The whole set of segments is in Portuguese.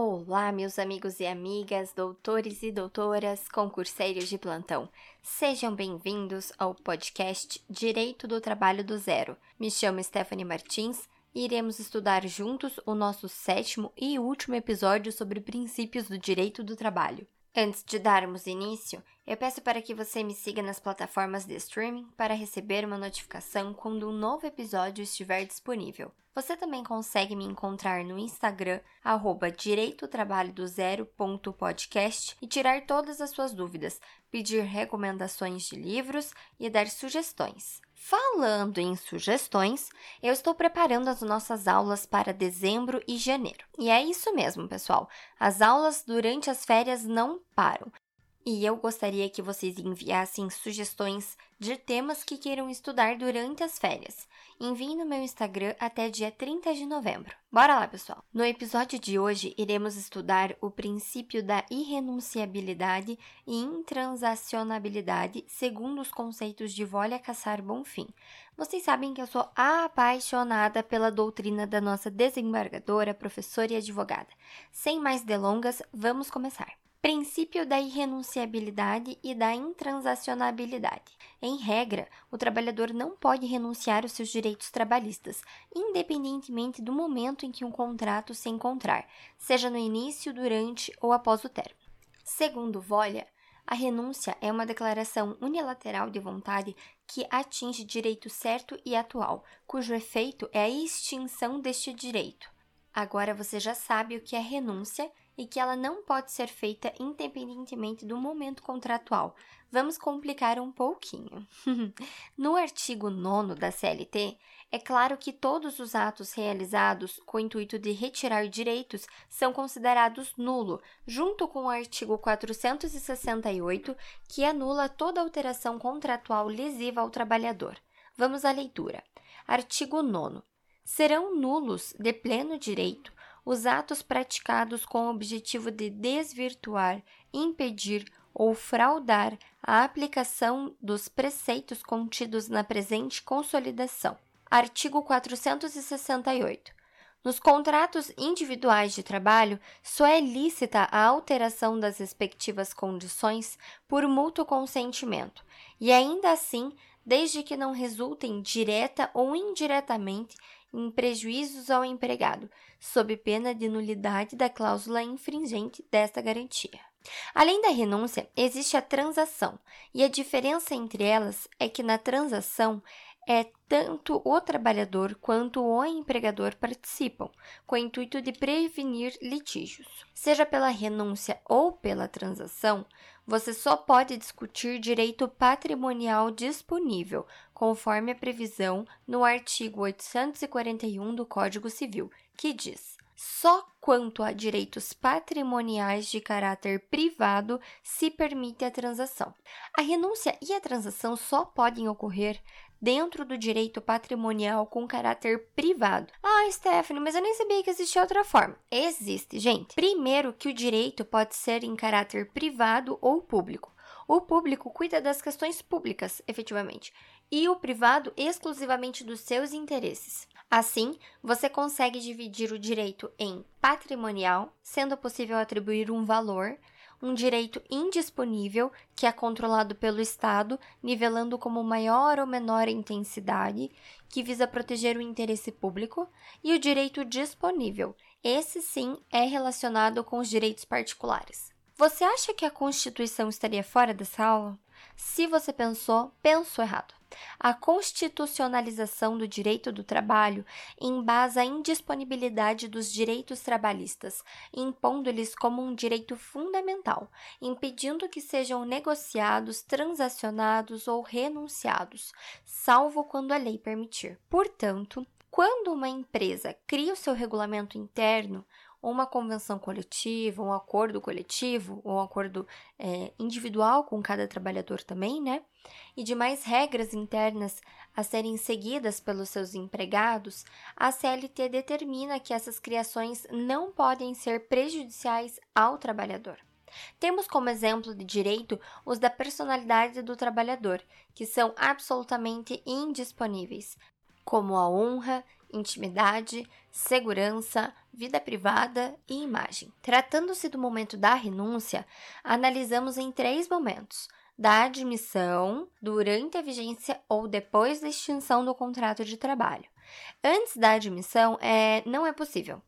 Olá, meus amigos e amigas, doutores e doutoras, concurseiros de plantão. Sejam bem-vindos ao podcast Direito do Trabalho do Zero. Me chamo Stephanie Martins e iremos estudar juntos o nosso sétimo e último episódio sobre princípios do direito do trabalho. Antes de darmos início, eu peço para que você me siga nas plataformas de streaming para receber uma notificação quando um novo episódio estiver disponível. Você também consegue me encontrar no Instagram, direitotrabalhodozero.podcast e tirar todas as suas dúvidas, pedir recomendações de livros e dar sugestões. Falando em sugestões, eu estou preparando as nossas aulas para dezembro e janeiro. E é isso mesmo, pessoal. As aulas durante as férias não param. E eu gostaria que vocês enviassem sugestões de temas que queiram estudar durante as férias. Enviem no meu Instagram até dia 30 de novembro. Bora lá, pessoal! No episódio de hoje, iremos estudar o princípio da irrenunciabilidade e intransacionabilidade segundo os conceitos de Volha Caçar Bonfim. Vocês sabem que eu sou apaixonada pela doutrina da nossa desembargadora, professora e advogada. Sem mais delongas, vamos começar. Princípio da irrenunciabilidade e da intransacionabilidade. Em regra, o trabalhador não pode renunciar aos seus direitos trabalhistas, independentemente do momento em que um contrato se encontrar, seja no início, durante ou após o término. Segundo Volha, a renúncia é uma declaração unilateral de vontade que atinge direito certo e atual, cujo efeito é a extinção deste direito. Agora você já sabe o que é renúncia e que ela não pode ser feita independentemente do momento contratual. Vamos complicar um pouquinho. no artigo 9 da CLT, é claro que todos os atos realizados com o intuito de retirar direitos são considerados nulo, junto com o artigo 468, que anula toda alteração contratual lesiva ao trabalhador. Vamos à leitura. Artigo 9. Serão nulos de pleno direito os atos praticados com o objetivo de desvirtuar, impedir ou fraudar a aplicação dos preceitos contidos na presente consolidação. Artigo 468. Nos contratos individuais de trabalho, só é lícita a alteração das respectivas condições por mútuo consentimento, e ainda assim, desde que não resultem direta ou indiretamente em prejuízos ao empregado, sob pena de nulidade da cláusula infringente desta garantia. Além da renúncia, existe a transação, e a diferença entre elas é que na transação é tanto o trabalhador quanto o empregador participam, com o intuito de prevenir litígios. Seja pela renúncia ou pela transação, você só pode discutir direito patrimonial disponível, conforme a previsão no artigo 841 do Código Civil, que diz: só quanto a direitos patrimoniais de caráter privado se permite a transação. A renúncia e a transação só podem ocorrer dentro do direito patrimonial com caráter privado. Ah, Stephanie, mas eu nem sabia que existia outra forma. Existe, gente. Primeiro, que o direito pode ser em caráter privado ou público. O público cuida das questões públicas, efetivamente, e o privado exclusivamente dos seus interesses. Assim, você consegue dividir o direito em patrimonial, sendo possível atribuir um valor, um direito indisponível, que é controlado pelo Estado, nivelando como maior ou menor intensidade, que visa proteger o interesse público, e o direito disponível. Esse sim é relacionado com os direitos particulares. Você acha que a Constituição estaria fora dessa aula? Se você pensou, pensou errado. A constitucionalização do direito do trabalho embasa a indisponibilidade dos direitos trabalhistas, impondo-lhes como um direito fundamental, impedindo que sejam negociados, transacionados ou renunciados, salvo quando a lei permitir. Portanto, quando uma empresa cria o seu regulamento interno, uma convenção coletiva, um acordo coletivo, ou um acordo é, individual com cada trabalhador também, né? E de mais regras internas a serem seguidas pelos seus empregados, a CLT determina que essas criações não podem ser prejudiciais ao trabalhador. Temos como exemplo de direito os da personalidade do trabalhador, que são absolutamente indisponíveis, como a honra, intimidade, segurança, vida privada e imagem. Tratando-se do momento da renúncia, analisamos em três momentos: da admissão, durante a vigência ou depois da extinção do contrato de trabalho. Antes da admissão, é, não é possível.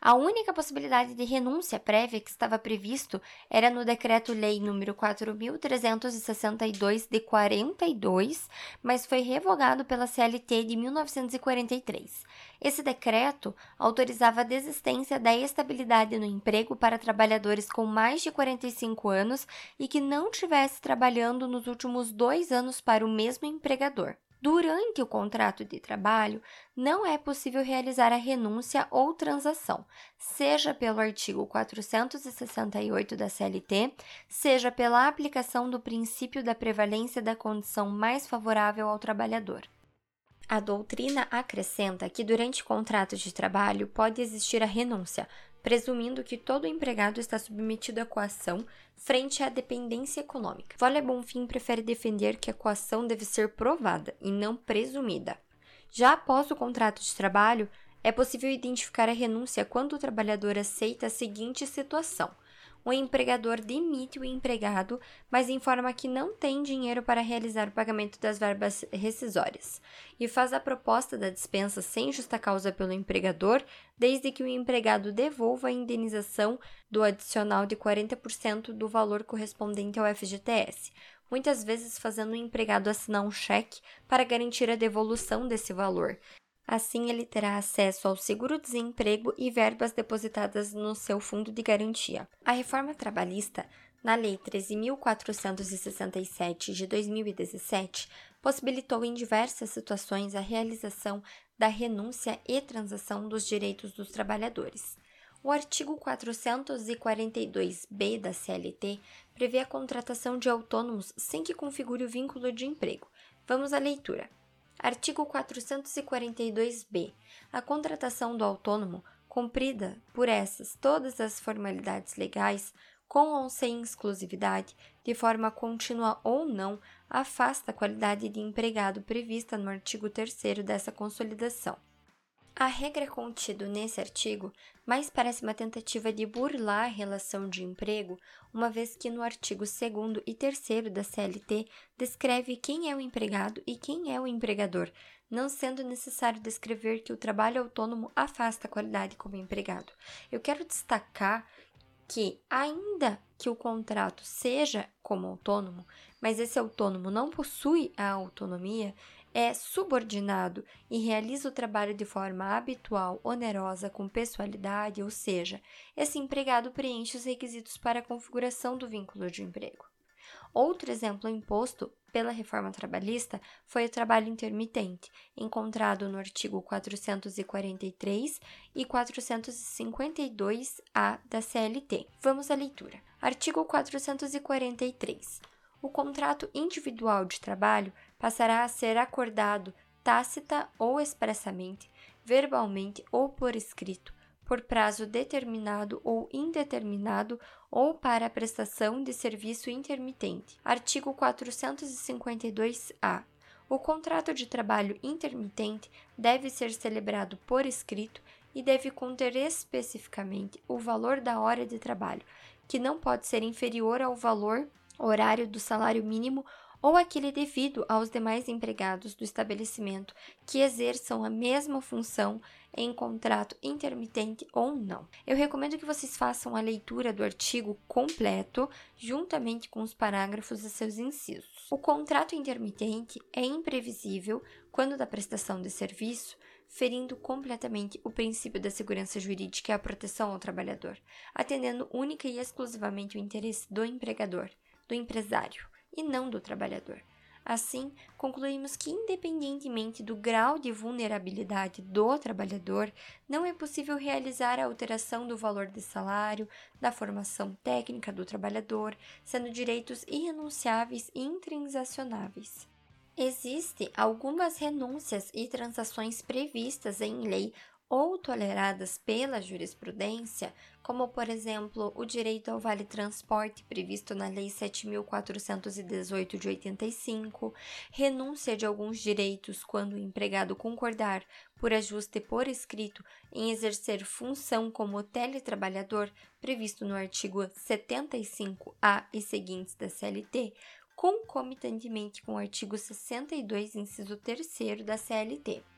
A única possibilidade de renúncia prévia que estava previsto era no Decreto-Lei número 4362 de 42, mas foi revogado pela CLT de 1943. Esse decreto autorizava a desistência da estabilidade no emprego para trabalhadores com mais de 45 anos e que não estivesse trabalhando nos últimos dois anos para o mesmo empregador. Durante o contrato de trabalho, não é possível realizar a renúncia ou transação, seja pelo artigo 468 da CLT, seja pela aplicação do princípio da prevalência da condição mais favorável ao trabalhador. A doutrina acrescenta que durante contrato de trabalho pode existir a renúncia, presumindo que todo empregado está submetido à coação frente à dependência econômica. Vale Bonfim prefere defender que a coação deve ser provada e não presumida. Já após o contrato de trabalho, é possível identificar a renúncia quando o trabalhador aceita a seguinte situação: o empregador demite o empregado, mas informa que não tem dinheiro para realizar o pagamento das verbas rescisórias, e faz a proposta da dispensa sem justa causa pelo empregador, desde que o empregado devolva a indenização do adicional de 40% do valor correspondente ao FGTS, muitas vezes fazendo o empregado assinar um cheque para garantir a devolução desse valor, Assim, ele terá acesso ao seguro-desemprego e verbas depositadas no seu fundo de garantia. A reforma trabalhista, na Lei 13.467 de 2017, possibilitou em diversas situações a realização da renúncia e transação dos direitos dos trabalhadores. O artigo 442b da CLT prevê a contratação de autônomos sem que configure o vínculo de emprego. Vamos à leitura. Artigo 442b. A contratação do autônomo, cumprida por essas todas as formalidades legais, com ou sem exclusividade, de forma contínua ou não, afasta a qualidade de empregado prevista no artigo 3 dessa consolidação. A regra contida nesse artigo mais parece uma tentativa de burlar a relação de emprego, uma vez que no artigo 2 e 3 da CLT descreve quem é o empregado e quem é o empregador, não sendo necessário descrever que o trabalho autônomo afasta a qualidade como empregado. Eu quero destacar que, ainda que o contrato seja como autônomo, mas esse autônomo não possui a autonomia, é subordinado e realiza o trabalho de forma habitual, onerosa, com pessoalidade, ou seja, esse empregado preenche os requisitos para a configuração do vínculo de emprego. Outro exemplo imposto pela reforma trabalhista foi o trabalho intermitente, encontrado no artigo 443 e 452-A da CLT. Vamos à leitura. Artigo 443. O contrato individual de trabalho passará a ser acordado tácita ou expressamente, verbalmente ou por escrito, por prazo determinado ou indeterminado ou para prestação de serviço intermitente. Artigo 452-A. O contrato de trabalho intermitente deve ser celebrado por escrito e deve conter especificamente o valor da hora de trabalho, que não pode ser inferior ao valor horário do salário mínimo ou aquele devido aos demais empregados do estabelecimento que exerçam a mesma função em contrato intermitente ou não. Eu recomendo que vocês façam a leitura do artigo completo, juntamente com os parágrafos e seus incisos. O contrato intermitente é imprevisível quando da prestação de serviço, ferindo completamente o princípio da segurança jurídica e a proteção ao trabalhador, atendendo única e exclusivamente o interesse do empregador, do empresário e não do trabalhador. Assim, concluímos que, independentemente do grau de vulnerabilidade do trabalhador, não é possível realizar a alteração do valor de salário, da formação técnica do trabalhador, sendo direitos irrenunciáveis e intransacionáveis. Existem algumas renúncias e transações previstas em lei ou toleradas pela jurisprudência, como, por exemplo, o direito ao vale-transporte previsto na Lei 7.418 de 85, renúncia de alguns direitos quando o empregado concordar, por ajuste por escrito, em exercer função como teletrabalhador, previsto no artigo 75A e seguintes da CLT, concomitantemente com o artigo 62, inciso 3 da CLT.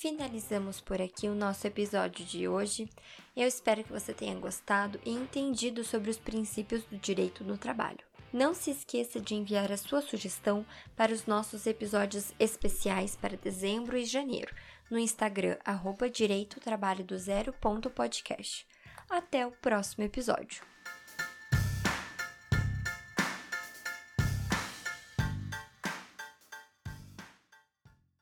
Finalizamos por aqui o nosso episódio de hoje. Eu espero que você tenha gostado e entendido sobre os princípios do direito no trabalho. Não se esqueça de enviar a sua sugestão para os nossos episódios especiais para dezembro e janeiro no Instagram arroba direito trabalho do zero ponto podcast. Até o próximo episódio.